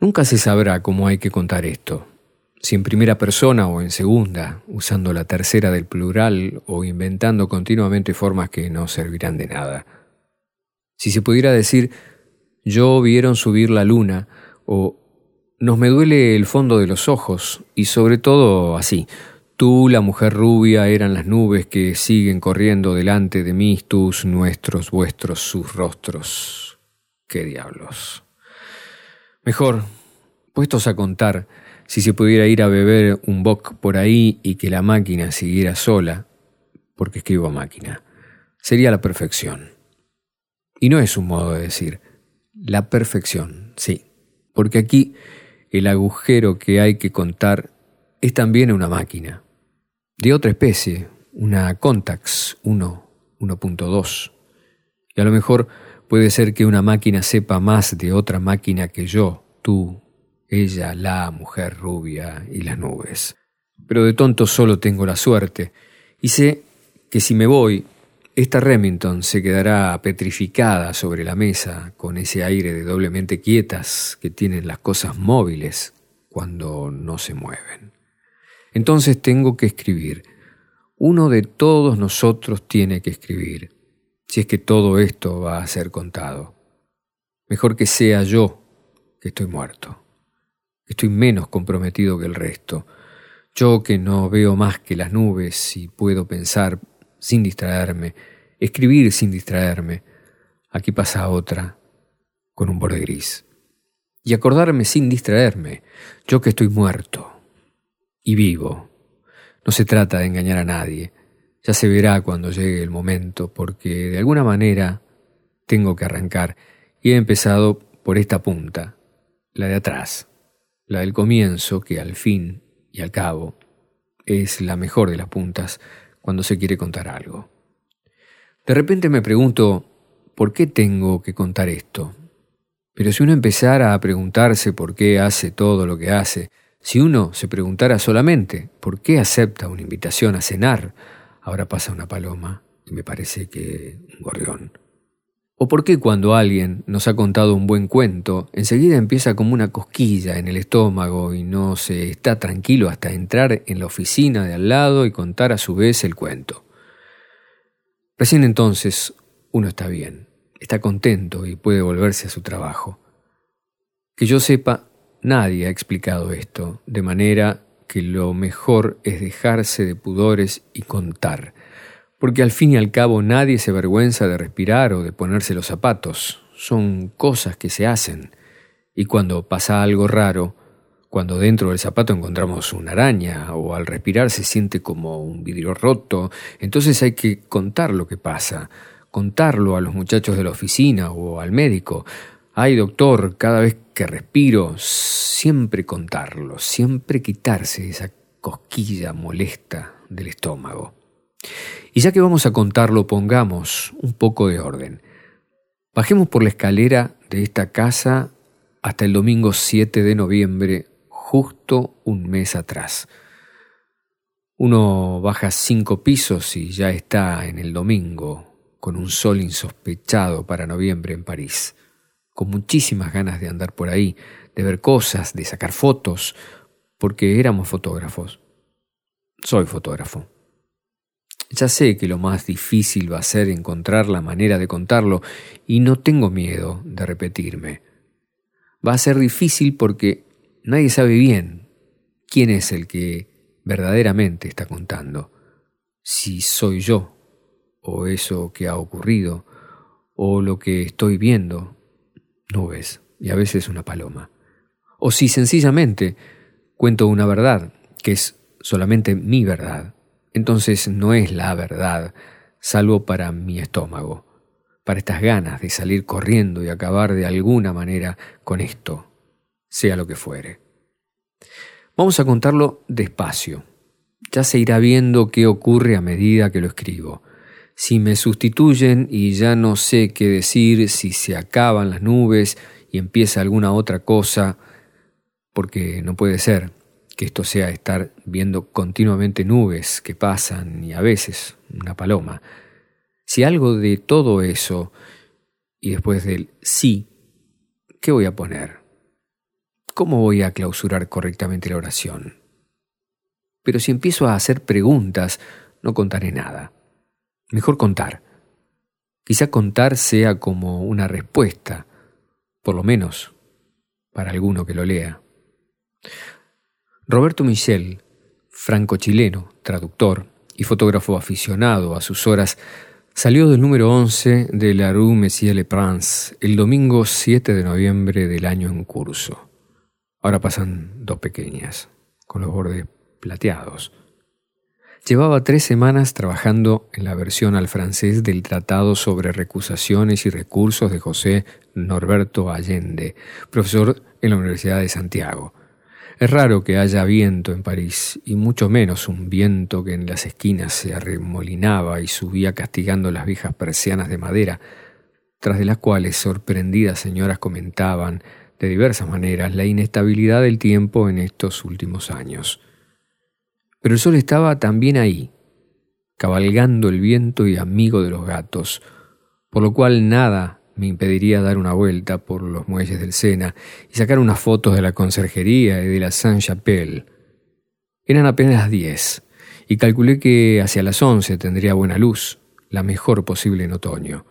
Nunca se sabrá cómo hay que contar esto, si en primera persona o en segunda, usando la tercera del plural o inventando continuamente formas que no servirán de nada. Si se pudiera decir, yo vieron subir la luna, o nos me duele el fondo de los ojos, y sobre todo así, tú, la mujer rubia, eran las nubes que siguen corriendo delante de mí, tus, nuestros, vuestros, sus rostros. ¿Qué diablos? Mejor, puestos a contar, si se pudiera ir a beber un bock por ahí y que la máquina siguiera sola, porque escribo máquina, sería la perfección. Y no es un modo de decir, la perfección, sí, porque aquí el agujero que hay que contar es también una máquina, de otra especie, una Contax 1, 1.2. Y a lo mejor puede ser que una máquina sepa más de otra máquina que yo, tú, ella, la mujer rubia y las nubes. Pero de tonto solo tengo la suerte, y sé que si me voy, esta Remington se quedará petrificada sobre la mesa con ese aire de doblemente quietas que tienen las cosas móviles cuando no se mueven. Entonces tengo que escribir. Uno de todos nosotros tiene que escribir, si es que todo esto va a ser contado. Mejor que sea yo que estoy muerto. Estoy menos comprometido que el resto. Yo que no veo más que las nubes y puedo pensar sin distraerme, escribir sin distraerme. Aquí pasa otra, con un borde gris. Y acordarme sin distraerme, yo que estoy muerto y vivo. No se trata de engañar a nadie. Ya se verá cuando llegue el momento, porque de alguna manera tengo que arrancar y he empezado por esta punta, la de atrás la del comienzo, que al fin y al cabo es la mejor de las puntas cuando se quiere contar algo. De repente me pregunto, ¿por qué tengo que contar esto? Pero si uno empezara a preguntarse por qué hace todo lo que hace, si uno se preguntara solamente por qué acepta una invitación a cenar, ahora pasa una paloma y me parece que un gorrión. ¿O por qué cuando alguien nos ha contado un buen cuento, enseguida empieza como una cosquilla en el estómago y no se está tranquilo hasta entrar en la oficina de al lado y contar a su vez el cuento? Recién entonces uno está bien, está contento y puede volverse a su trabajo. Que yo sepa, nadie ha explicado esto, de manera que lo mejor es dejarse de pudores y contar porque al fin y al cabo nadie se avergüenza de respirar o de ponerse los zapatos. Son cosas que se hacen. Y cuando pasa algo raro, cuando dentro del zapato encontramos una araña o al respirar se siente como un vidrio roto, entonces hay que contar lo que pasa, contarlo a los muchachos de la oficina o al médico. Ay, doctor, cada vez que respiro, siempre contarlo, siempre quitarse esa cosquilla molesta del estómago. Y ya que vamos a contarlo, pongamos un poco de orden. Bajemos por la escalera de esta casa hasta el domingo 7 de noviembre, justo un mes atrás. Uno baja cinco pisos y ya está en el domingo, con un sol insospechado para noviembre en París, con muchísimas ganas de andar por ahí, de ver cosas, de sacar fotos, porque éramos fotógrafos. Soy fotógrafo. Ya sé que lo más difícil va a ser encontrar la manera de contarlo y no tengo miedo de repetirme. Va a ser difícil porque nadie sabe bien quién es el que verdaderamente está contando. Si soy yo, o eso que ha ocurrido, o lo que estoy viendo, nubes y a veces una paloma. O si sencillamente cuento una verdad, que es solamente mi verdad entonces no es la verdad, salvo para mi estómago, para estas ganas de salir corriendo y acabar de alguna manera con esto, sea lo que fuere. Vamos a contarlo despacio. Ya se irá viendo qué ocurre a medida que lo escribo. Si me sustituyen y ya no sé qué decir, si se acaban las nubes y empieza alguna otra cosa, porque no puede ser que esto sea estar viendo continuamente nubes que pasan y a veces una paloma. Si algo de todo eso y después del sí, ¿qué voy a poner? ¿cómo voy a clausurar correctamente la oración? Pero si empiezo a hacer preguntas, no contaré nada. Mejor contar. Quizá contar sea como una respuesta, por lo menos para alguno que lo lea. Roberto Michel, franco-chileno, traductor y fotógrafo aficionado a sus horas, salió del número 11 de la Rue Messier Le Prince el domingo 7 de noviembre del año en curso. Ahora pasan dos pequeñas, con los bordes plateados. Llevaba tres semanas trabajando en la versión al francés del Tratado sobre Recusaciones y Recursos de José Norberto Allende, profesor en la Universidad de Santiago. Es raro que haya viento en París, y mucho menos un viento que en las esquinas se arremolinaba y subía castigando las viejas persianas de madera, tras de las cuales sorprendidas señoras comentaban de diversas maneras la inestabilidad del tiempo en estos últimos años. Pero el sol estaba también ahí, cabalgando el viento y amigo de los gatos, por lo cual nada me impediría dar una vuelta por los muelles del Sena y sacar unas fotos de la conserjería y de la Saint-Chapelle. Eran apenas las diez, y calculé que hacia las once tendría buena luz, la mejor posible en otoño.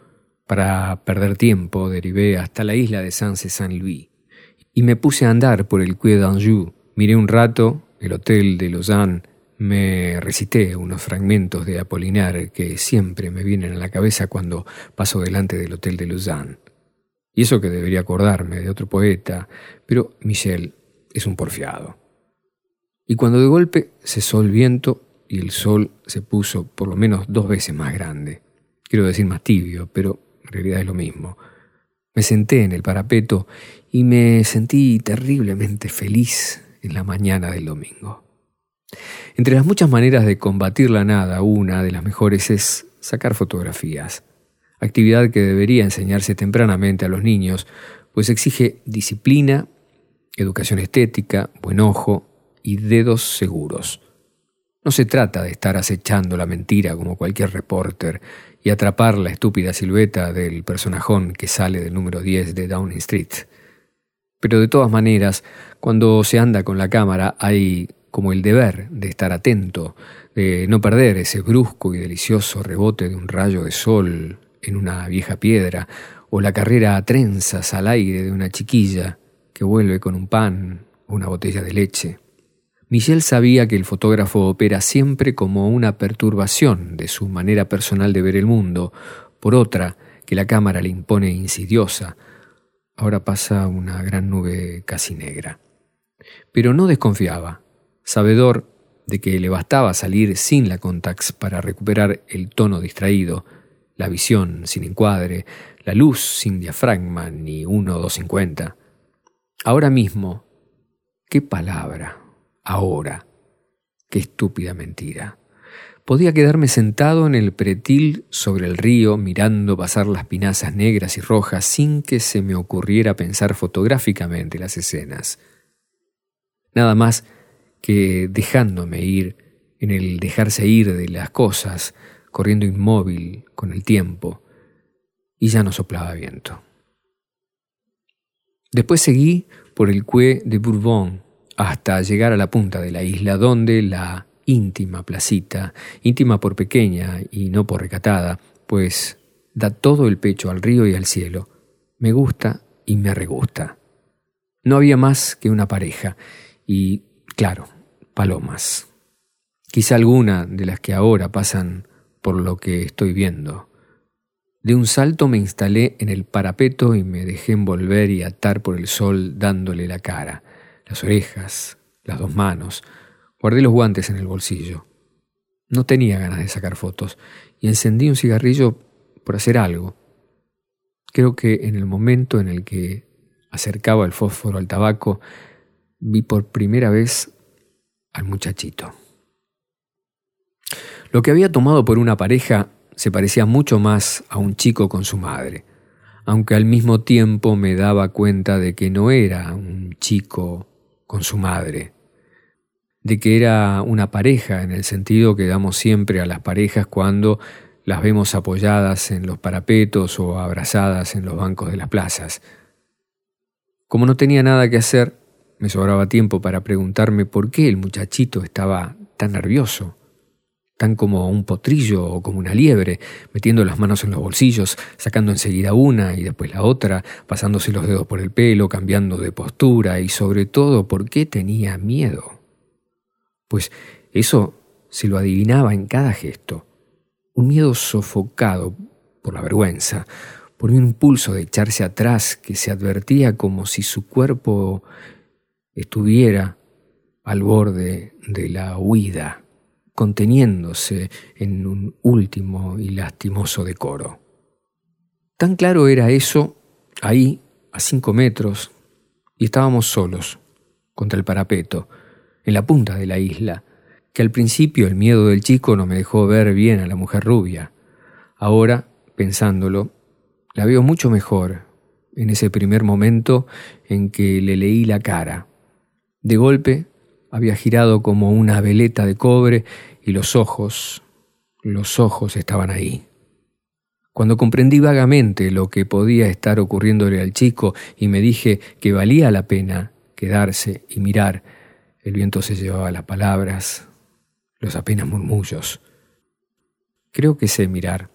Para perder tiempo derivé hasta la isla de Saint-Saint-Louis y me puse a andar por el Quai d'Anjou. Miré un rato el hotel de Lausanne me recité unos fragmentos de Apolinar que siempre me vienen a la cabeza cuando paso delante del Hotel de Lausanne. Y eso que debería acordarme de otro poeta, pero Michel es un porfiado. Y cuando de golpe cesó el viento y el sol se puso por lo menos dos veces más grande, quiero decir más tibio, pero en realidad es lo mismo, me senté en el parapeto y me sentí terriblemente feliz en la mañana del domingo. Entre las muchas maneras de combatir la nada, una de las mejores es sacar fotografías, actividad que debería enseñarse tempranamente a los niños, pues exige disciplina, educación estética, buen ojo y dedos seguros. No se trata de estar acechando la mentira como cualquier reporter y atrapar la estúpida silueta del personajón que sale del número 10 de Downing Street. Pero de todas maneras, cuando se anda con la cámara hay como el deber de estar atento, de no perder ese brusco y delicioso rebote de un rayo de sol en una vieja piedra, o la carrera a trenzas al aire de una chiquilla que vuelve con un pan o una botella de leche. Michel sabía que el fotógrafo opera siempre como una perturbación de su manera personal de ver el mundo, por otra que la cámara le impone insidiosa. Ahora pasa una gran nube casi negra. Pero no desconfiaba sabedor de que le bastaba salir sin la Contax para recuperar el tono distraído, la visión sin encuadre, la luz sin diafragma ni 1.250. Ahora mismo, qué palabra, ahora, qué estúpida mentira. Podía quedarme sentado en el pretil sobre el río mirando pasar las pinazas negras y rojas sin que se me ocurriera pensar fotográficamente las escenas. Nada más que dejándome ir en el dejarse ir de las cosas, corriendo inmóvil con el tiempo, y ya no soplaba viento. Después seguí por el Quai de Bourbon hasta llegar a la punta de la isla, donde la íntima placita, íntima por pequeña y no por recatada, pues da todo el pecho al río y al cielo, me gusta y me regusta. No había más que una pareja, y Claro, palomas. Quizá alguna de las que ahora pasan por lo que estoy viendo. De un salto me instalé en el parapeto y me dejé envolver y atar por el sol dándole la cara, las orejas, las dos manos. Guardé los guantes en el bolsillo. No tenía ganas de sacar fotos y encendí un cigarrillo por hacer algo. Creo que en el momento en el que acercaba el fósforo al tabaco, vi por primera vez al muchachito. Lo que había tomado por una pareja se parecía mucho más a un chico con su madre, aunque al mismo tiempo me daba cuenta de que no era un chico con su madre, de que era una pareja en el sentido que damos siempre a las parejas cuando las vemos apoyadas en los parapetos o abrazadas en los bancos de las plazas. Como no tenía nada que hacer, me sobraba tiempo para preguntarme por qué el muchachito estaba tan nervioso, tan como un potrillo o como una liebre, metiendo las manos en los bolsillos, sacando enseguida una y después la otra, pasándose los dedos por el pelo, cambiando de postura y sobre todo por qué tenía miedo. Pues eso se lo adivinaba en cada gesto, un miedo sofocado por la vergüenza, por un impulso de echarse atrás que se advertía como si su cuerpo estuviera al borde de la huida, conteniéndose en un último y lastimoso decoro. Tan claro era eso ahí, a cinco metros, y estábamos solos, contra el parapeto, en la punta de la isla, que al principio el miedo del chico no me dejó ver bien a la mujer rubia. Ahora, pensándolo, la veo mucho mejor en ese primer momento en que le leí la cara. De golpe había girado como una veleta de cobre y los ojos, los ojos estaban ahí. Cuando comprendí vagamente lo que podía estar ocurriéndole al chico y me dije que valía la pena quedarse y mirar, el viento se llevaba las palabras, los apenas murmullos. Creo que sé mirar.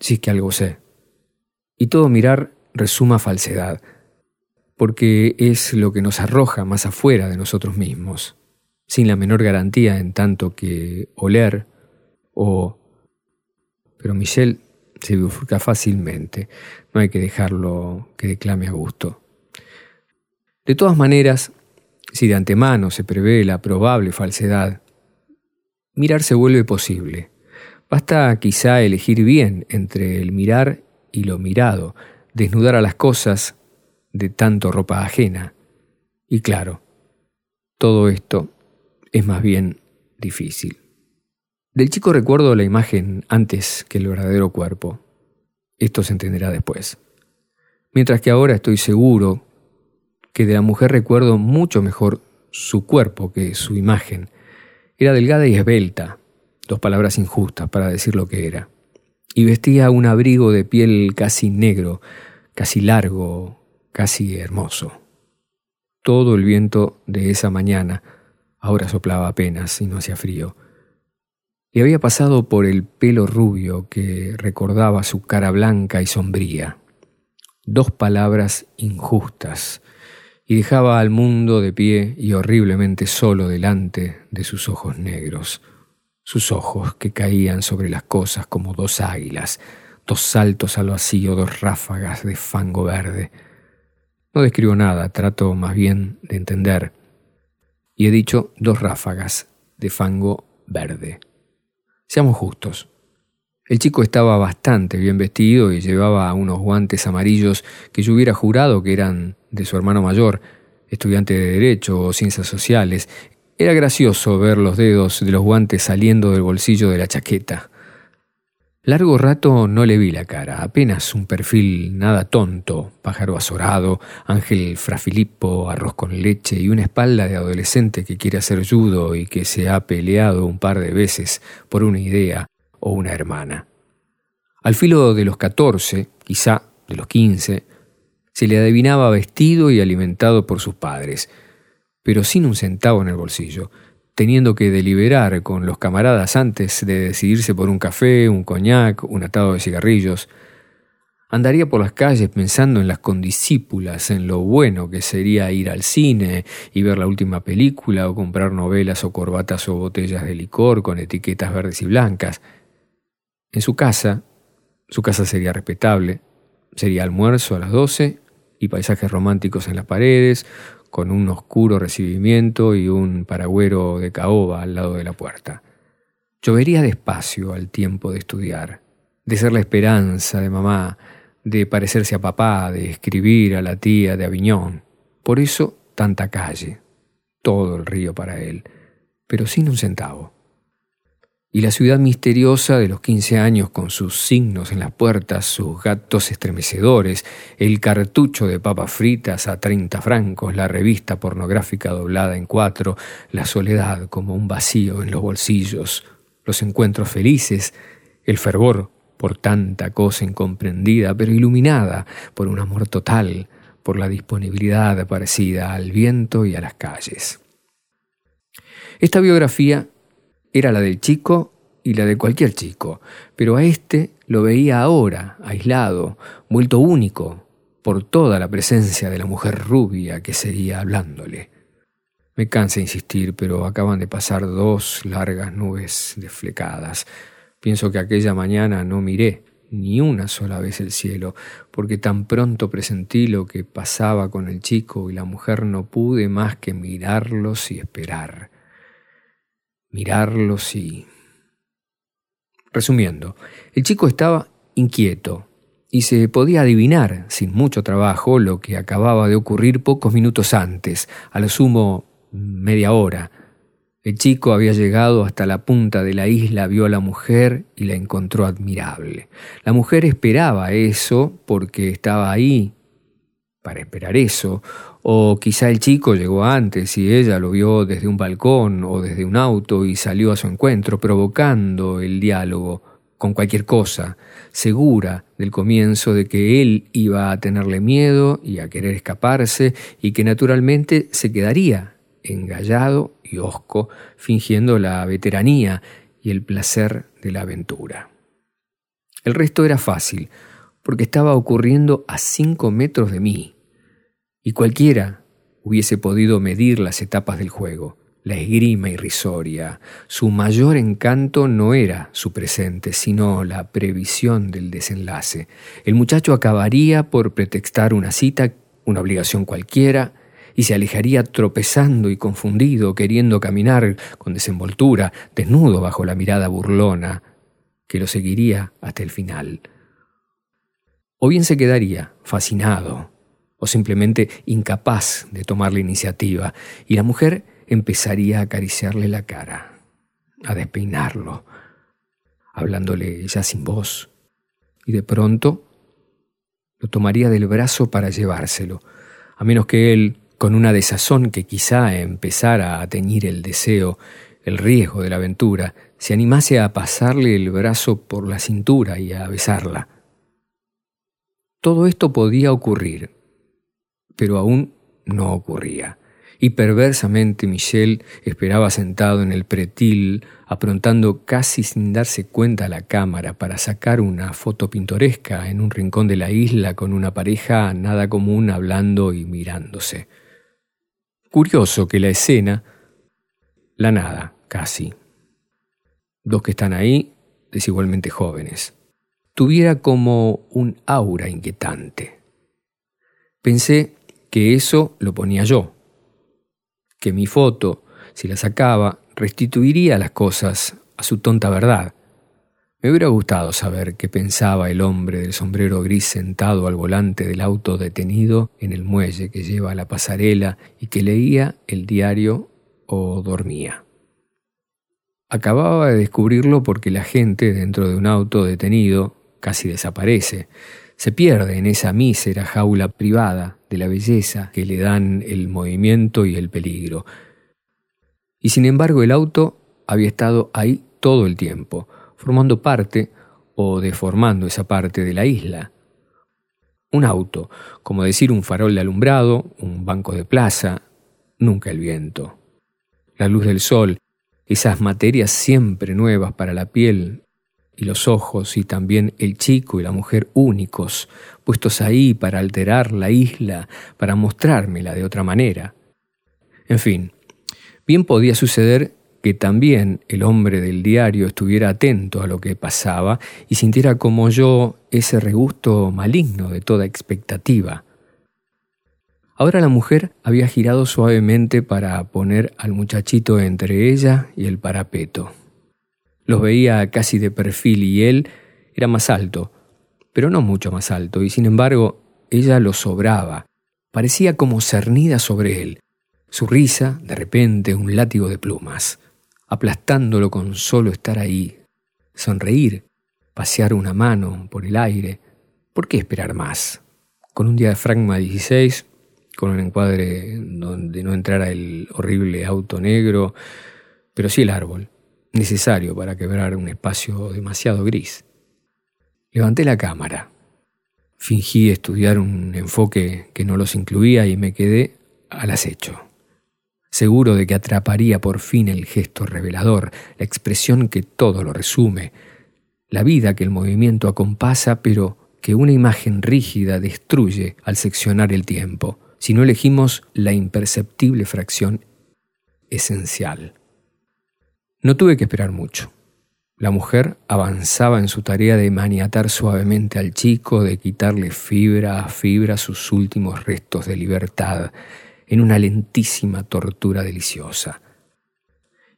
Sí que algo sé. Y todo mirar resuma falsedad, porque es lo que nos arroja más afuera de nosotros mismos, sin la menor garantía en tanto que oler o... Pero Michel se bifurca fácilmente, no hay que dejarlo que declame a gusto. De todas maneras, si de antemano se prevé la probable falsedad, mirar se vuelve posible. Basta quizá elegir bien entre el mirar y lo mirado, desnudar a las cosas de tanto ropa ajena. Y claro, todo esto es más bien difícil. Del chico recuerdo la imagen antes que el verdadero cuerpo. Esto se entenderá después. Mientras que ahora estoy seguro que de la mujer recuerdo mucho mejor su cuerpo que su imagen. Era delgada y esbelta, dos palabras injustas para decir lo que era y vestía un abrigo de piel casi negro, casi largo, casi hermoso. Todo el viento de esa mañana ahora soplaba apenas y no hacía frío. Le había pasado por el pelo rubio que recordaba su cara blanca y sombría. Dos palabras injustas, y dejaba al mundo de pie y horriblemente solo delante de sus ojos negros sus ojos que caían sobre las cosas como dos águilas, dos saltos al vacío, dos ráfagas de fango verde. No describo nada, trato más bien de entender. Y he dicho dos ráfagas de fango verde. Seamos justos. El chico estaba bastante bien vestido y llevaba unos guantes amarillos que yo hubiera jurado que eran de su hermano mayor, estudiante de Derecho o Ciencias Sociales, era gracioso ver los dedos de los guantes saliendo del bolsillo de la chaqueta. Largo rato no le vi la cara, apenas un perfil nada tonto, pájaro azorado, ángel frafilipo, arroz con leche y una espalda de adolescente que quiere hacer judo y que se ha peleado un par de veces por una idea o una hermana. Al filo de los catorce, quizá de los quince, se le adivinaba vestido y alimentado por sus padres, pero sin un centavo en el bolsillo, teniendo que deliberar con los camaradas antes de decidirse por un café, un coñac, un atado de cigarrillos. Andaría por las calles pensando en las condiscípulas, en lo bueno que sería ir al cine y ver la última película o comprar novelas o corbatas o botellas de licor con etiquetas verdes y blancas. En su casa, su casa sería respetable, sería almuerzo a las doce y paisajes románticos en las paredes, con un oscuro recibimiento y un paragüero de caoba al lado de la puerta. Llovería despacio al tiempo de estudiar, de ser la esperanza de mamá, de parecerse a papá, de escribir a la tía de Aviñón. Por eso tanta calle, todo el río para él, pero sin un centavo y la ciudad misteriosa de los quince años con sus signos en las puertas, sus gatos estremecedores, el cartucho de papas fritas a treinta francos, la revista pornográfica doblada en cuatro, la soledad como un vacío en los bolsillos, los encuentros felices, el fervor por tanta cosa incomprendida, pero iluminada por un amor total, por la disponibilidad parecida al viento y a las calles. Esta biografía era la del chico y la de cualquier chico, pero a este lo veía ahora, aislado, vuelto único por toda la presencia de la mujer rubia que seguía hablándole. Me cansa insistir, pero acaban de pasar dos largas nubes desflecadas. Pienso que aquella mañana no miré ni una sola vez el cielo, porque tan pronto presentí lo que pasaba con el chico y la mujer no pude más que mirarlos y esperar. Mirarlos y... Resumiendo, el chico estaba inquieto y se podía adivinar, sin mucho trabajo, lo que acababa de ocurrir pocos minutos antes, a lo sumo media hora. El chico había llegado hasta la punta de la isla, vio a la mujer y la encontró admirable. La mujer esperaba eso porque estaba ahí para esperar eso, o quizá el chico llegó antes y ella lo vio desde un balcón o desde un auto y salió a su encuentro, provocando el diálogo con cualquier cosa, segura del comienzo de que él iba a tenerle miedo y a querer escaparse y que naturalmente se quedaría engallado y hosco, fingiendo la veteranía y el placer de la aventura. El resto era fácil, porque estaba ocurriendo a cinco metros de mí, y cualquiera hubiese podido medir las etapas del juego, la esgrima irrisoria. Su mayor encanto no era su presente, sino la previsión del desenlace. El muchacho acabaría por pretextar una cita, una obligación cualquiera, y se alejaría tropezando y confundido, queriendo caminar con desenvoltura, desnudo bajo la mirada burlona, que lo seguiría hasta el final. O bien se quedaría fascinado, o simplemente incapaz de tomar la iniciativa, y la mujer empezaría a acariciarle la cara, a despeinarlo, hablándole ya sin voz, y de pronto lo tomaría del brazo para llevárselo, a menos que él con una desazón que quizá empezara a teñir el deseo, el riesgo de la aventura, se animase a pasarle el brazo por la cintura y a besarla. Todo esto podía ocurrir, pero aún no ocurría y perversamente Michel esperaba sentado en el pretil, aprontando casi sin darse cuenta la cámara para sacar una foto pintoresca en un rincón de la isla con una pareja nada común hablando y mirándose. Curioso que la escena, la nada, casi. Dos que están ahí, desigualmente jóvenes, tuviera como un aura inquietante. Pensé que eso lo ponía yo, que mi foto, si la sacaba, restituiría las cosas a su tonta verdad, me hubiera gustado saber qué pensaba el hombre del sombrero gris sentado al volante del auto detenido en el muelle que lleva a la pasarela y que leía el diario o dormía. Acababa de descubrirlo porque la gente dentro de un auto detenido casi desaparece, se pierde en esa mísera jaula privada de la belleza que le dan el movimiento y el peligro. Y sin embargo el auto había estado ahí todo el tiempo, formando parte o deformando esa parte de la isla. Un auto, como decir un farol de alumbrado, un banco de plaza, nunca el viento. La luz del sol, esas materias siempre nuevas para la piel y los ojos y también el chico y la mujer únicos, puestos ahí para alterar la isla, para mostrármela de otra manera. En fin, bien podía suceder que también el hombre del diario estuviera atento a lo que pasaba y sintiera como yo ese regusto maligno de toda expectativa. Ahora la mujer había girado suavemente para poner al muchachito entre ella y el parapeto. Los veía casi de perfil y él era más alto, pero no mucho más alto, y sin embargo ella lo sobraba, parecía como cernida sobre él, su risa, de repente, un látigo de plumas aplastándolo con solo estar ahí, sonreír, pasear una mano por el aire. ¿Por qué esperar más? Con un diafragma 16, con un encuadre donde no entrara el horrible auto negro, pero sí el árbol, necesario para quebrar un espacio demasiado gris. Levanté la cámara. Fingí estudiar un enfoque que no los incluía y me quedé al acecho, seguro de que atraparía por fin el gesto revelador, la expresión que todo lo resume, la vida que el movimiento acompasa, pero que una imagen rígida destruye al seccionar el tiempo, si no elegimos la imperceptible fracción esencial. No tuve que esperar mucho. La mujer avanzaba en su tarea de maniatar suavemente al chico, de quitarle fibra a fibra sus últimos restos de libertad, en una lentísima tortura deliciosa.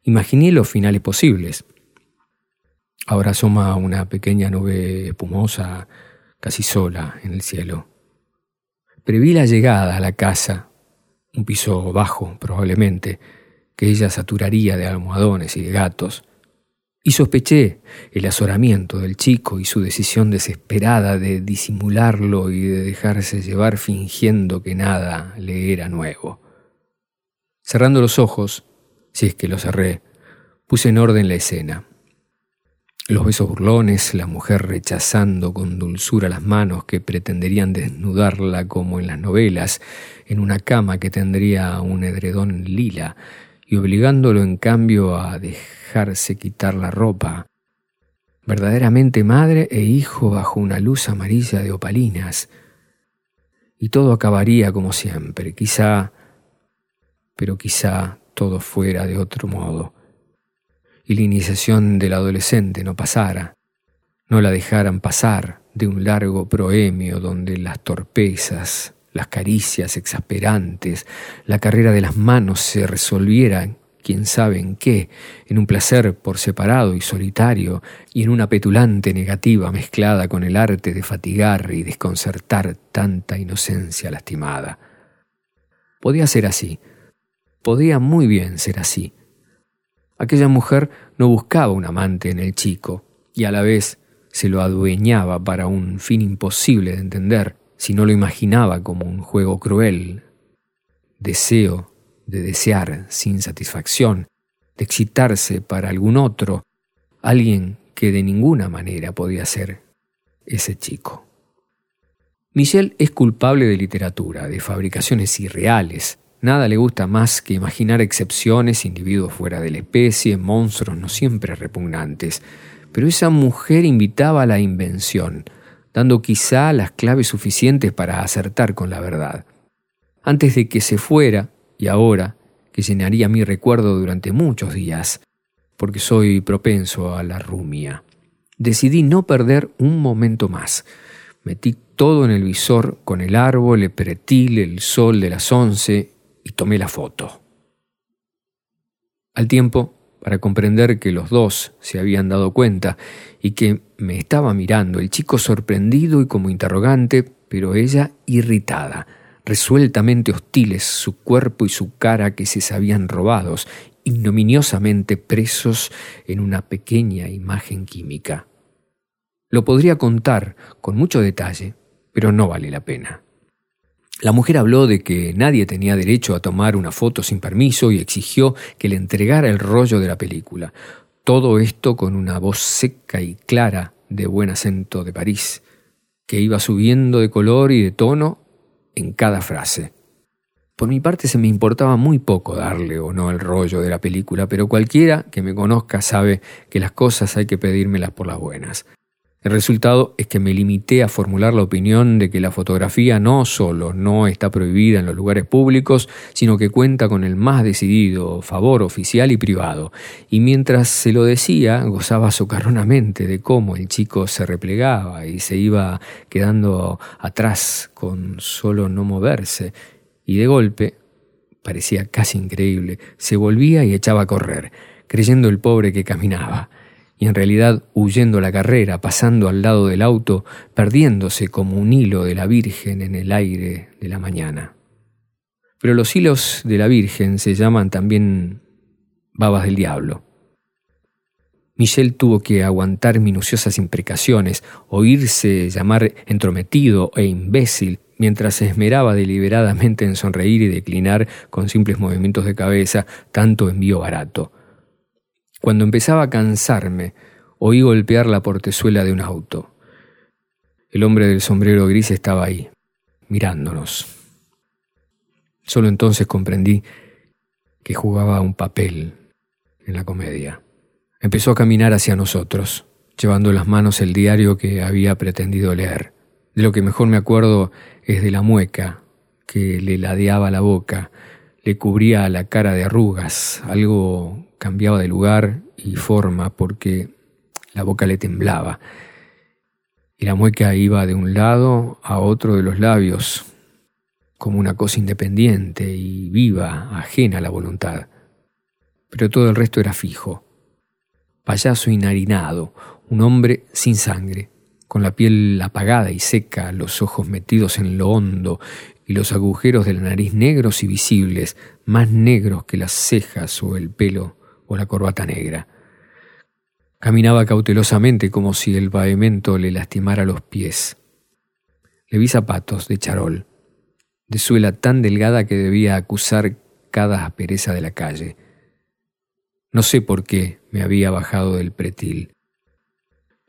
Imaginé los finales posibles. Ahora asoma una pequeña nube espumosa, casi sola, en el cielo. Preví la llegada a la casa, un piso bajo probablemente, que ella saturaría de almohadones y de gatos, y sospeché el azoramiento del chico y su decisión desesperada de disimularlo y de dejarse llevar fingiendo que nada le era nuevo. Cerrando los ojos, si es que los cerré, puse en orden la escena. Los besos burlones, la mujer rechazando con dulzura las manos que pretenderían desnudarla como en las novelas, en una cama que tendría un edredón lila, y obligándolo en cambio a dejarse quitar la ropa. Verdaderamente madre e hijo bajo una luz amarilla de opalinas. Y todo acabaría como siempre, quizá, pero quizá todo fuera de otro modo. Y la iniciación del adolescente no pasara, no la dejaran pasar de un largo proemio donde las torpezas, las caricias exasperantes, la carrera de las manos se resolvieran, quién sabe en qué, en un placer por separado y solitario, y en una petulante negativa mezclada con el arte de fatigar y desconcertar tanta inocencia lastimada. Podía ser así, podía muy bien ser así. Aquella mujer no buscaba un amante en el chico, y a la vez se lo adueñaba para un fin imposible de entender, si no lo imaginaba como un juego cruel, deseo de desear sin satisfacción, de excitarse para algún otro, alguien que de ninguna manera podía ser ese chico. Michel es culpable de literatura, de fabricaciones irreales. Nada le gusta más que imaginar excepciones, individuos fuera de la especie, monstruos no siempre repugnantes. Pero esa mujer invitaba a la invención, dando quizá las claves suficientes para acertar con la verdad. Antes de que se fuera, y ahora, que llenaría mi recuerdo durante muchos días, porque soy propenso a la rumia, decidí no perder un momento más. Metí todo en el visor con el árbol, el pretil, el sol de las once y tomé la foto. Al tiempo, para comprender que los dos se habían dado cuenta y que me estaba mirando, el chico sorprendido y como interrogante, pero ella irritada, resueltamente hostiles su cuerpo y su cara que se sabían robados, ignominiosamente presos en una pequeña imagen química. Lo podría contar con mucho detalle, pero no vale la pena. La mujer habló de que nadie tenía derecho a tomar una foto sin permiso y exigió que le entregara el rollo de la película. Todo esto con una voz seca y clara de buen acento de París, que iba subiendo de color y de tono en cada frase. Por mi parte se me importaba muy poco darle o no el rollo de la película, pero cualquiera que me conozca sabe que las cosas hay que pedírmelas por las buenas. El resultado es que me limité a formular la opinión de que la fotografía no solo no está prohibida en los lugares públicos, sino que cuenta con el más decidido favor oficial y privado. Y mientras se lo decía, gozaba socarronamente de cómo el chico se replegaba y se iba quedando atrás con solo no moverse. Y de golpe, parecía casi increíble, se volvía y echaba a correr, creyendo el pobre que caminaba y en realidad huyendo la carrera, pasando al lado del auto, perdiéndose como un hilo de la Virgen en el aire de la mañana. Pero los hilos de la Virgen se llaman también babas del diablo. Michel tuvo que aguantar minuciosas imprecaciones, oírse llamar entrometido e imbécil, mientras se esmeraba deliberadamente en sonreír y declinar con simples movimientos de cabeza tanto envío barato. Cuando empezaba a cansarme, oí golpear la portezuela de un auto. El hombre del sombrero gris estaba ahí, mirándonos. Solo entonces comprendí que jugaba un papel en la comedia. Empezó a caminar hacia nosotros, llevando en las manos el diario que había pretendido leer. De lo que mejor me acuerdo es de la mueca que le ladeaba la boca, le cubría la cara de arrugas, algo cambiaba de lugar y forma porque la boca le temblaba, y la mueca iba de un lado a otro de los labios, como una cosa independiente y viva, ajena a la voluntad. Pero todo el resto era fijo. Payaso inarinado, un hombre sin sangre, con la piel apagada y seca, los ojos metidos en lo hondo y los agujeros de la nariz negros y visibles, más negros que las cejas o el pelo o la corbata negra. Caminaba cautelosamente como si el pavimento le lastimara los pies. Le vi zapatos de charol, de suela tan delgada que debía acusar cada aspereza de la calle. No sé por qué me había bajado del pretil.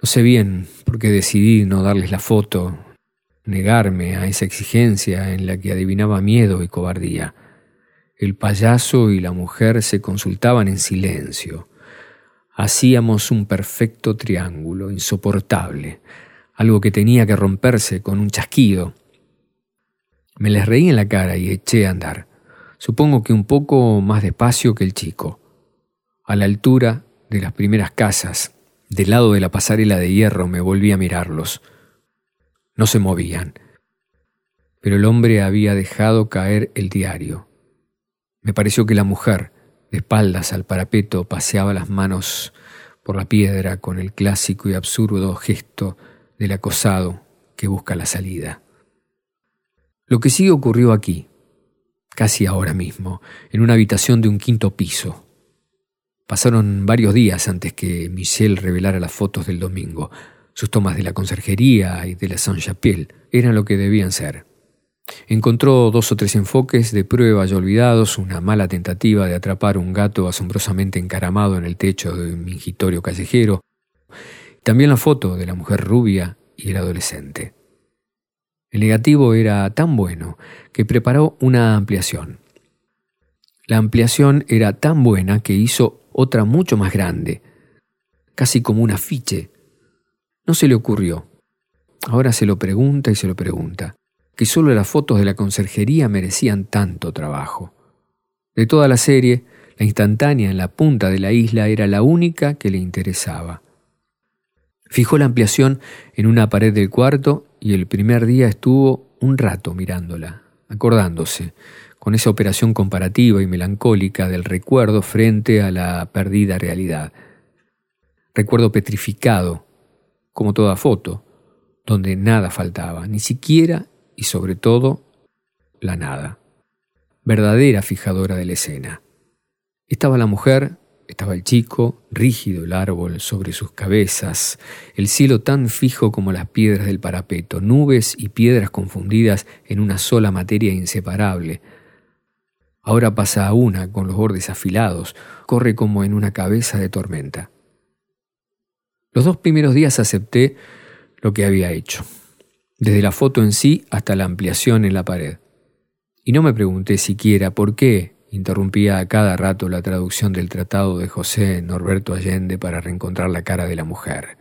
No sé bien por qué decidí no darles la foto, negarme a esa exigencia en la que adivinaba miedo y cobardía. El payaso y la mujer se consultaban en silencio. Hacíamos un perfecto triángulo, insoportable, algo que tenía que romperse con un chasquido. Me les reí en la cara y eché a andar, supongo que un poco más despacio que el chico. A la altura de las primeras casas, del lado de la pasarela de hierro, me volví a mirarlos. No se movían. Pero el hombre había dejado caer el diario. Me pareció que la mujer, de espaldas al parapeto, paseaba las manos por la piedra con el clásico y absurdo gesto del acosado que busca la salida. Lo que sí ocurrió aquí, casi ahora mismo, en una habitación de un quinto piso. Pasaron varios días antes que Michelle revelara las fotos del domingo. Sus tomas de la conserjería y de la Saint-Chapelle eran lo que debían ser. Encontró dos o tres enfoques de prueba ya olvidados, una mala tentativa de atrapar un gato asombrosamente encaramado en el techo de un mingitorio callejero, también la foto de la mujer rubia y el adolescente. El negativo era tan bueno que preparó una ampliación. La ampliación era tan buena que hizo otra mucho más grande, casi como un afiche. No se le ocurrió. Ahora se lo pregunta y se lo pregunta, que solo las fotos de la conserjería merecían tanto trabajo. De toda la serie, la instantánea en la punta de la isla era la única que le interesaba. Fijó la ampliación en una pared del cuarto y el primer día estuvo un rato mirándola, acordándose, con esa operación comparativa y melancólica del recuerdo frente a la perdida realidad. Recuerdo petrificado, como toda foto, donde nada faltaba, ni siquiera y sobre todo la nada. Verdadera fijadora de la escena. Estaba la mujer estaba el chico, rígido el árbol sobre sus cabezas, el cielo tan fijo como las piedras del parapeto, nubes y piedras confundidas en una sola materia inseparable. Ahora pasa a una con los bordes afilados, corre como en una cabeza de tormenta. Los dos primeros días acepté lo que había hecho, desde la foto en sí hasta la ampliación en la pared. Y no me pregunté siquiera por qué Interrumpía a cada rato la traducción del tratado de José Norberto Allende para reencontrar la cara de la mujer.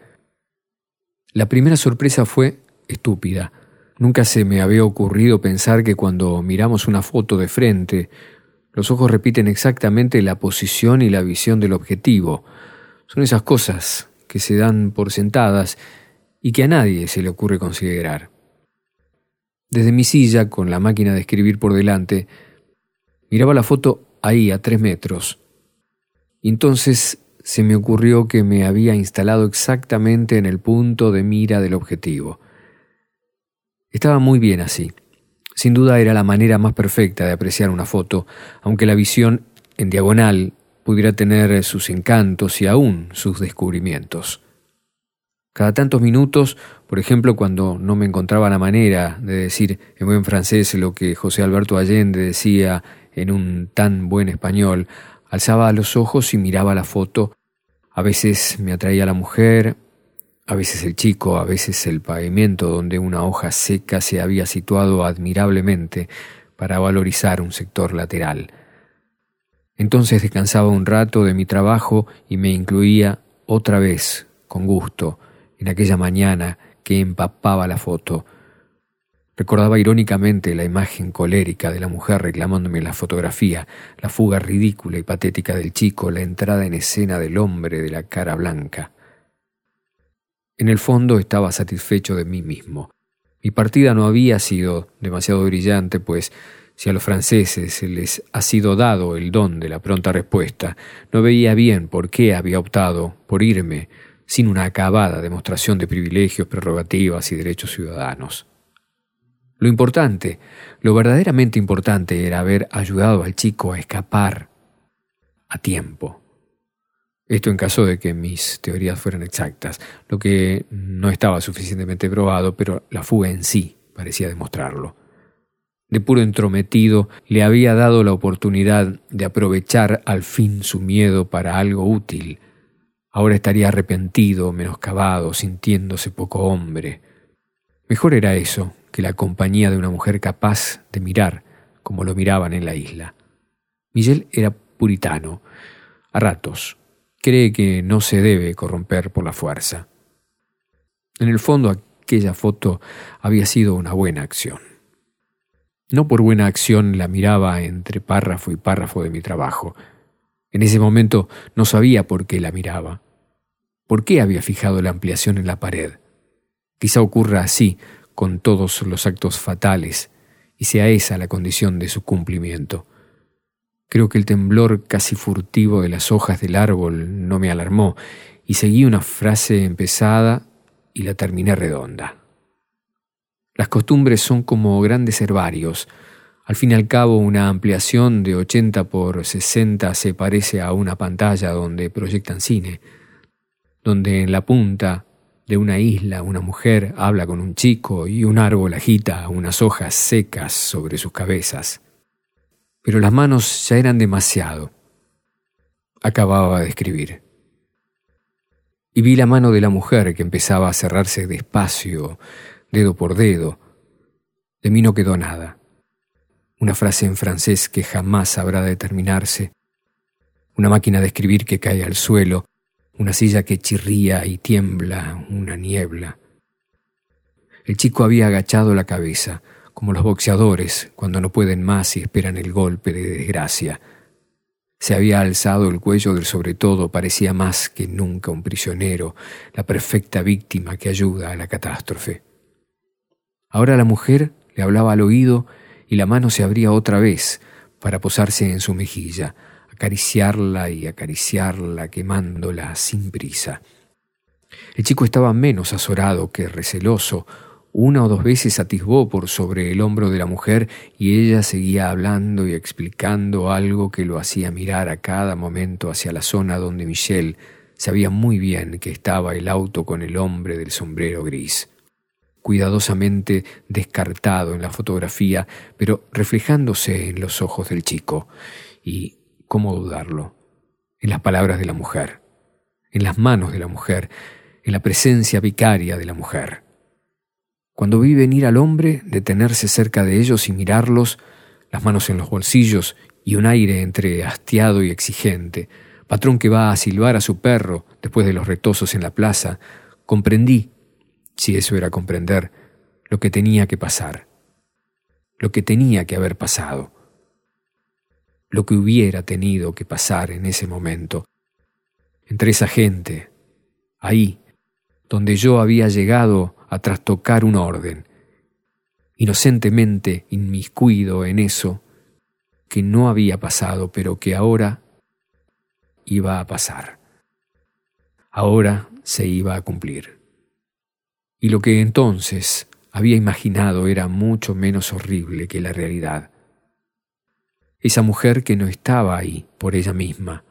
La primera sorpresa fue estúpida. Nunca se me había ocurrido pensar que cuando miramos una foto de frente, los ojos repiten exactamente la posición y la visión del objetivo. Son esas cosas que se dan por sentadas y que a nadie se le ocurre considerar. Desde mi silla, con la máquina de escribir por delante, Miraba la foto ahí, a tres metros. Entonces se me ocurrió que me había instalado exactamente en el punto de mira del objetivo. Estaba muy bien así. Sin duda era la manera más perfecta de apreciar una foto, aunque la visión en diagonal pudiera tener sus encantos y aún sus descubrimientos. Cada tantos minutos, por ejemplo, cuando no me encontraba la manera de decir en buen francés lo que José Alberto Allende decía en un tan buen español, alzaba los ojos y miraba la foto. A veces me atraía la mujer, a veces el chico, a veces el pavimento donde una hoja seca se había situado admirablemente para valorizar un sector lateral. Entonces descansaba un rato de mi trabajo y me incluía otra vez, con gusto, en aquella mañana que empapaba la foto. Recordaba irónicamente la imagen colérica de la mujer reclamándome la fotografía, la fuga ridícula y patética del chico, la entrada en escena del hombre de la cara blanca. En el fondo estaba satisfecho de mí mismo. Mi partida no había sido demasiado brillante, pues si a los franceses se les ha sido dado el don de la pronta respuesta, no veía bien por qué había optado por irme sin una acabada demostración de privilegios, prerrogativas y derechos ciudadanos. Lo importante, lo verdaderamente importante era haber ayudado al chico a escapar a tiempo. Esto en caso de que mis teorías fueran exactas, lo que no estaba suficientemente probado, pero la fuga en sí parecía demostrarlo de puro entrometido, le había dado la oportunidad de aprovechar al fin su miedo para algo útil. Ahora estaría arrepentido, menoscabado, sintiéndose poco hombre. Mejor era eso que la compañía de una mujer capaz de mirar como lo miraban en la isla. Miguel era puritano. A ratos, cree que no se debe corromper por la fuerza. En el fondo, aquella foto había sido una buena acción. No por buena acción la miraba entre párrafo y párrafo de mi trabajo. En ese momento no sabía por qué la miraba. ¿Por qué había fijado la ampliación en la pared? Quizá ocurra así con todos los actos fatales y sea esa la condición de su cumplimiento. Creo que el temblor casi furtivo de las hojas del árbol no me alarmó y seguí una frase empezada y la terminé redonda. Las costumbres son como grandes herbarios. Al fin y al cabo, una ampliación de 80 por 60 se parece a una pantalla donde proyectan cine, donde en la punta de una isla una mujer habla con un chico y un árbol agita unas hojas secas sobre sus cabezas. Pero las manos ya eran demasiado. Acababa de escribir. Y vi la mano de la mujer que empezaba a cerrarse despacio, dedo por dedo. De mí no quedó nada. Una frase en francés que jamás habrá de terminarse. Una máquina de escribir que cae al suelo. Una silla que chirría y tiembla, una niebla. El chico había agachado la cabeza, como los boxeadores cuando no pueden más y esperan el golpe de desgracia. Se había alzado el cuello del sobre todo, parecía más que nunca un prisionero, la perfecta víctima que ayuda a la catástrofe. Ahora la mujer le hablaba al oído y la mano se abría otra vez para posarse en su mejilla, acariciarla y acariciarla, quemándola sin prisa. El chico estaba menos azorado que receloso. Una o dos veces atisbó por sobre el hombro de la mujer y ella seguía hablando y explicando algo que lo hacía mirar a cada momento hacia la zona donde Michelle sabía muy bien que estaba el auto con el hombre del sombrero gris cuidadosamente descartado en la fotografía, pero reflejándose en los ojos del chico. Y, ¿cómo dudarlo? En las palabras de la mujer, en las manos de la mujer, en la presencia vicaria de la mujer. Cuando vi venir al hombre, detenerse cerca de ellos y mirarlos, las manos en los bolsillos y un aire entre hastiado y exigente, patrón que va a silbar a su perro después de los retosos en la plaza, comprendí si eso era comprender lo que tenía que pasar, lo que tenía que haber pasado, lo que hubiera tenido que pasar en ese momento, entre esa gente, ahí, donde yo había llegado a trastocar un orden, inocentemente inmiscuido en eso que no había pasado, pero que ahora iba a pasar. Ahora se iba a cumplir y lo que entonces había imaginado era mucho menos horrible que la realidad. Esa mujer que no estaba ahí por ella misma,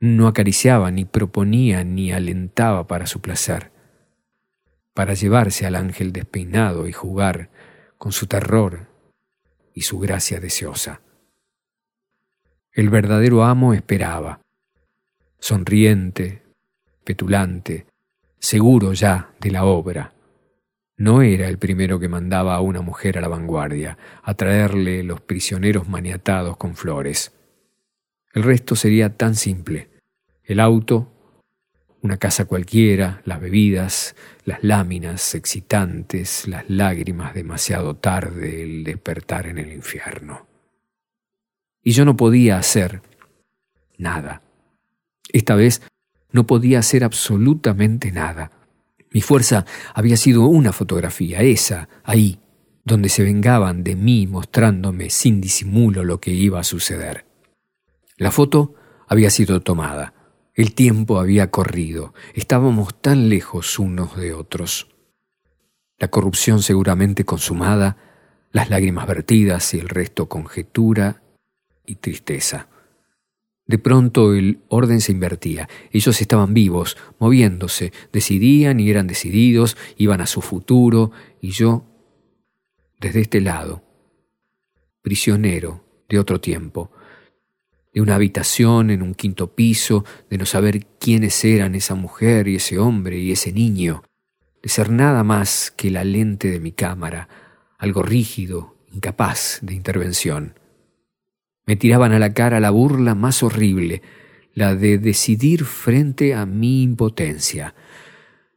no acariciaba, ni proponía, ni alentaba para su placer, para llevarse al ángel despeinado y jugar con su terror y su gracia deseosa. El verdadero amo esperaba, sonriente, petulante, seguro ya de la obra. No era el primero que mandaba a una mujer a la vanguardia, a traerle los prisioneros maniatados con flores. El resto sería tan simple. El auto, una casa cualquiera, las bebidas, las láminas excitantes, las lágrimas demasiado tarde, el despertar en el infierno. Y yo no podía hacer nada. Esta vez no podía hacer absolutamente nada. Mi fuerza había sido una fotografía, esa, ahí, donde se vengaban de mí mostrándome sin disimulo lo que iba a suceder. La foto había sido tomada. El tiempo había corrido, estábamos tan lejos unos de otros. La corrupción seguramente consumada, las lágrimas vertidas y el resto conjetura y tristeza. De pronto el orden se invertía. Ellos estaban vivos, moviéndose, decidían y eran decididos, iban a su futuro, y yo, desde este lado, prisionero de otro tiempo, de una habitación en un quinto piso, de no saber quiénes eran esa mujer y ese hombre y ese niño, de ser nada más que la lente de mi cámara, algo rígido, incapaz de intervención. Me tiraban a la cara la burla más horrible, la de decidir frente a mi impotencia,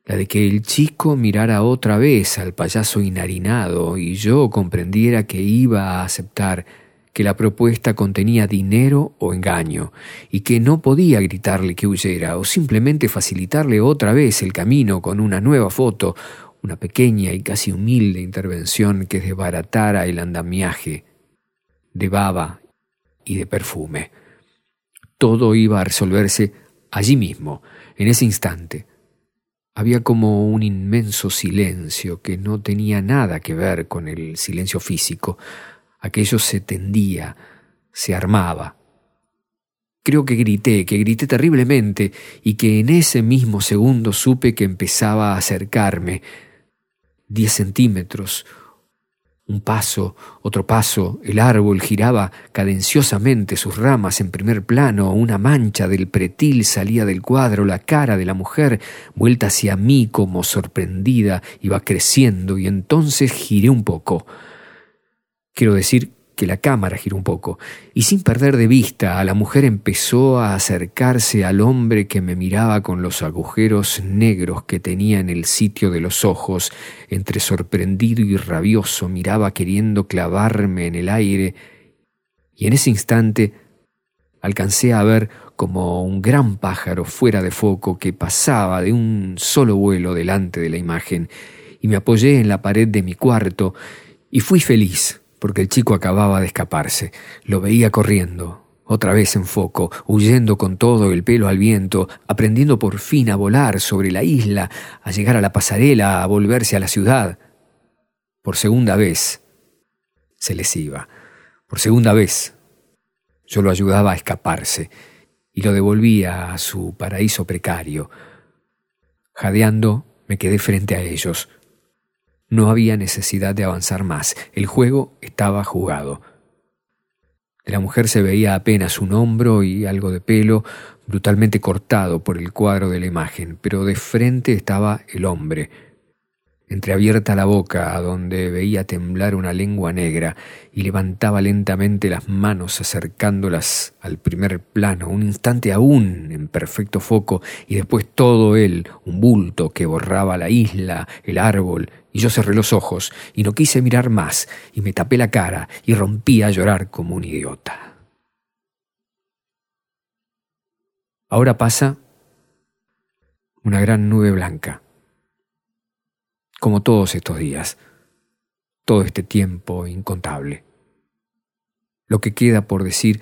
la de que el chico mirara otra vez al payaso inharinado y yo comprendiera que iba a aceptar que la propuesta contenía dinero o engaño, y que no podía gritarle que huyera, o simplemente facilitarle otra vez el camino con una nueva foto, una pequeña y casi humilde intervención que desbaratara el andamiaje de baba y de perfume. Todo iba a resolverse allí mismo, en ese instante. Había como un inmenso silencio que no tenía nada que ver con el silencio físico, aquello se tendía, se armaba. Creo que grité, que grité terriblemente, y que en ese mismo segundo supe que empezaba a acercarme. Diez centímetros, un paso, otro paso, el árbol giraba cadenciosamente sus ramas en primer plano, una mancha del pretil salía del cuadro, la cara de la mujer, vuelta hacia mí como sorprendida, iba creciendo, y entonces giré un poco. Quiero decir que la cámara giró un poco, y sin perder de vista a la mujer empezó a acercarse al hombre que me miraba con los agujeros negros que tenía en el sitio de los ojos, entre sorprendido y rabioso miraba queriendo clavarme en el aire, y en ese instante alcancé a ver como un gran pájaro fuera de foco que pasaba de un solo vuelo delante de la imagen, y me apoyé en la pared de mi cuarto, y fui feliz porque el chico acababa de escaparse. Lo veía corriendo, otra vez en foco, huyendo con todo el pelo al viento, aprendiendo por fin a volar sobre la isla, a llegar a la pasarela, a volverse a la ciudad. Por segunda vez se les iba. Por segunda vez yo lo ayudaba a escaparse y lo devolvía a su paraíso precario. Jadeando me quedé frente a ellos, no había necesidad de avanzar más. El juego estaba jugado. La mujer se veía apenas un hombro y algo de pelo, brutalmente cortado por el cuadro de la imagen, pero de frente estaba el hombre, entreabierta la boca, a donde veía temblar una lengua negra, y levantaba lentamente las manos acercándolas al primer plano, un instante aún en perfecto foco, y después todo él, un bulto que borraba la isla, el árbol, y yo cerré los ojos, y no quise mirar más, y me tapé la cara, y rompí a llorar como un idiota. Ahora pasa una gran nube blanca como todos estos días, todo este tiempo incontable. Lo que queda por decir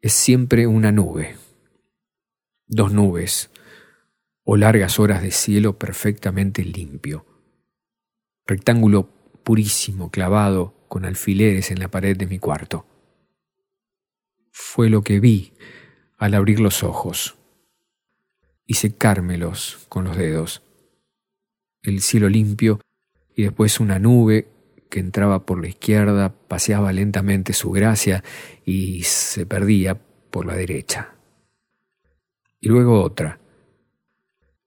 es siempre una nube, dos nubes o largas horas de cielo perfectamente limpio, rectángulo purísimo clavado con alfileres en la pared de mi cuarto. Fue lo que vi al abrir los ojos y secármelos con los dedos el cielo limpio y después una nube que entraba por la izquierda, paseaba lentamente su gracia y se perdía por la derecha. Y luego otra,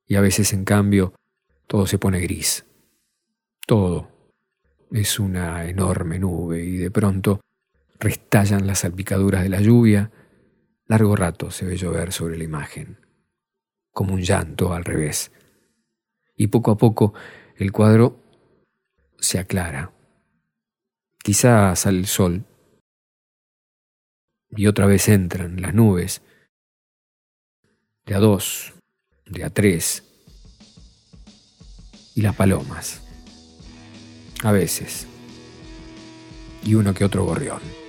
Y a veces, en cambio, todo se pone gris. Todo es una enorme nube y de pronto restallan las salpicaduras de la lluvia. Largo rato se ve llover sobre la imagen, como un llanto al revés. Y poco a poco el cuadro se aclara. Quizá sale el sol y otra vez entran las nubes, de a dos, de a tres, y las palomas, a veces, y uno que otro gorrión.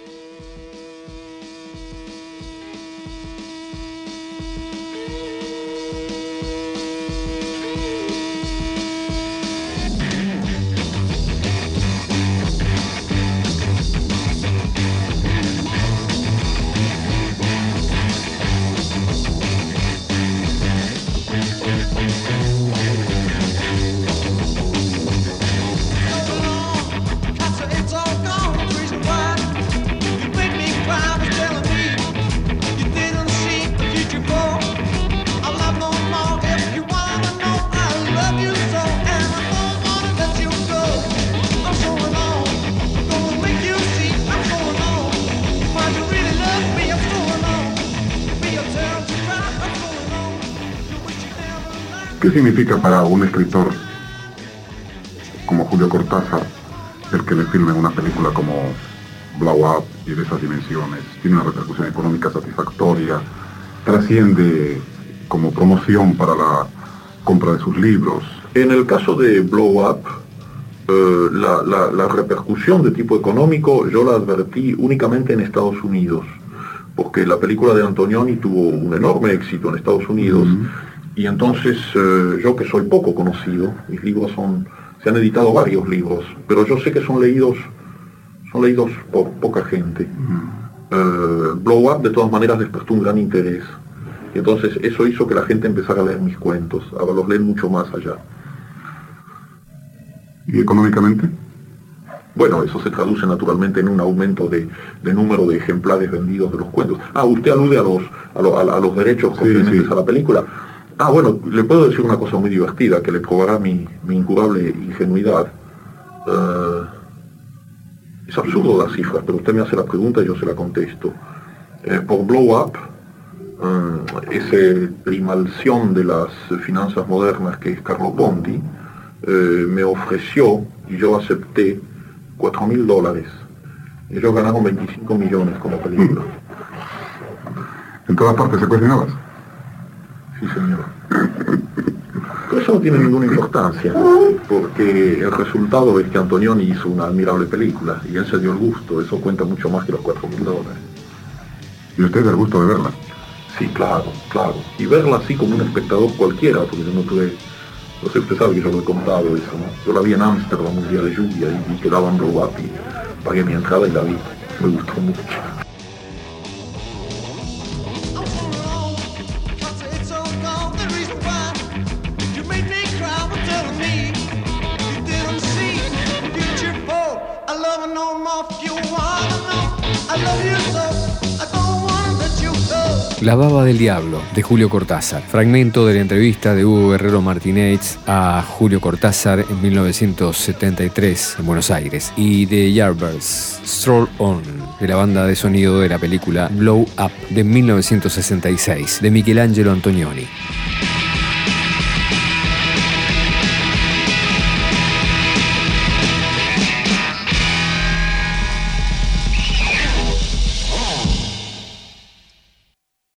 ¿Qué significa para un escritor como Julio Cortázar el que le filmen una película como Blow Up y de esas dimensiones? Tiene una repercusión económica satisfactoria, trasciende como promoción para la compra de sus libros. En el caso de Blow Up, eh, la, repercusión de tipo económico yo la advertí únicamente en Estados Unidos, porque la película de Antonioni tuvo un enorme éxito en Estados Unidos. Y entonces eh, yo que soy poco conocido, mis libros son, se han editado varios libros, pero yo sé que son leídos, son leídos por poca gente. Eh, Blow Up de todas maneras despertó un gran interés. Y entonces eso hizo que la gente empezara a leer mis cuentos. Ahora los leen mucho más allá. ¿Y económicamente? Bueno, eso se traduce naturalmente en un aumento de, número de ejemplares vendidos de los cuentos. Ah, usted alude a los, a, los derechos sí, a la película. Ah, bueno, le puedo decir una cosa muy divertida que le probará mi, incurable ingenuidad. Eh, es absurdo las cifras, pero usted me hace la pregunta y yo se la contesto. Eh, por Blow Up, eh, esa primalción de las finanzas modernas que es Carlo Ponti, me ofreció y yo acepté 4 mil dólares. Ellos ganaron 25 millones como película. ¿En todas partes se cuestionabas? Sí, señor. Pero eso no tiene ninguna importancia, porque el resultado es que Antonioni hizo una admirable película y él se dio el gusto, eso cuenta mucho más que los cuatro mil dólares. ¿Y usted da el gusto de verla? Sí, claro, claro. Y verla así como un espectador cualquiera, porque yo no tuve, no sé, usted sabe que yo lo he contado eso, ¿no? Yo la vi en Ámsterdam un día de lluvia y vi que daban blow y pagué mi entrada y la vi. Me gustó mucho. La baba del diablo, de Julio Cortázar. Fragmento de la entrevista de Hugo Guerrero Martínez a Julio Cortázar en 1973 en Buenos Aires. Y de Yardbirds, Stroll On, de la banda de sonido de la película Blow Up de 1966, de Michelangelo Antonioni.